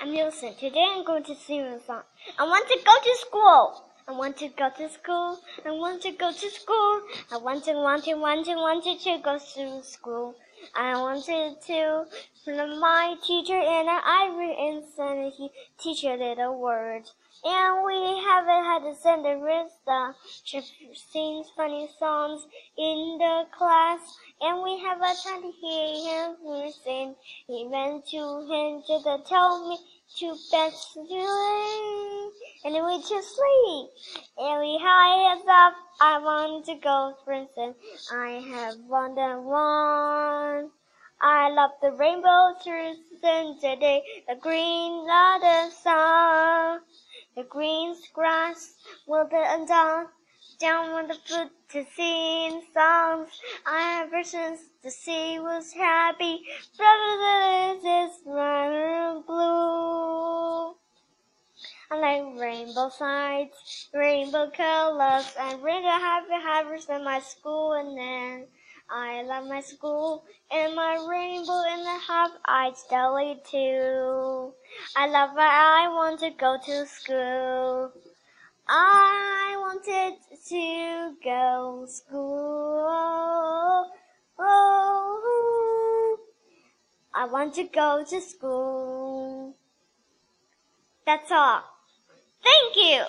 I'm Nielsen. Today I'm going to sing a song. I want to go to school. I want to go to school. I want to go to school. I want to, want to, want to, wanted to go to school. I wanted to from my teacher and I read and he teach a little word. And we haven't had to send the Rista. She sings funny songs in the class. And we have a time to hear him sing. He went to him to tell me to bed to And then we to sleep. And we high up. I want to go for instance. I have one and one. Love the rainbow through today, the green of the sun, the green grass will be down, down on the foot to sing songs. I ever since the sea was happy, brother, this is my blue. I like rainbow sights, rainbow colors, and rainbow happy havers in my school and then I love my school and my rainbow and the half-eyed deli too. I love it. I want to go to school. I wanted to go school. Oh, I want to go to school. That's all. Thank you.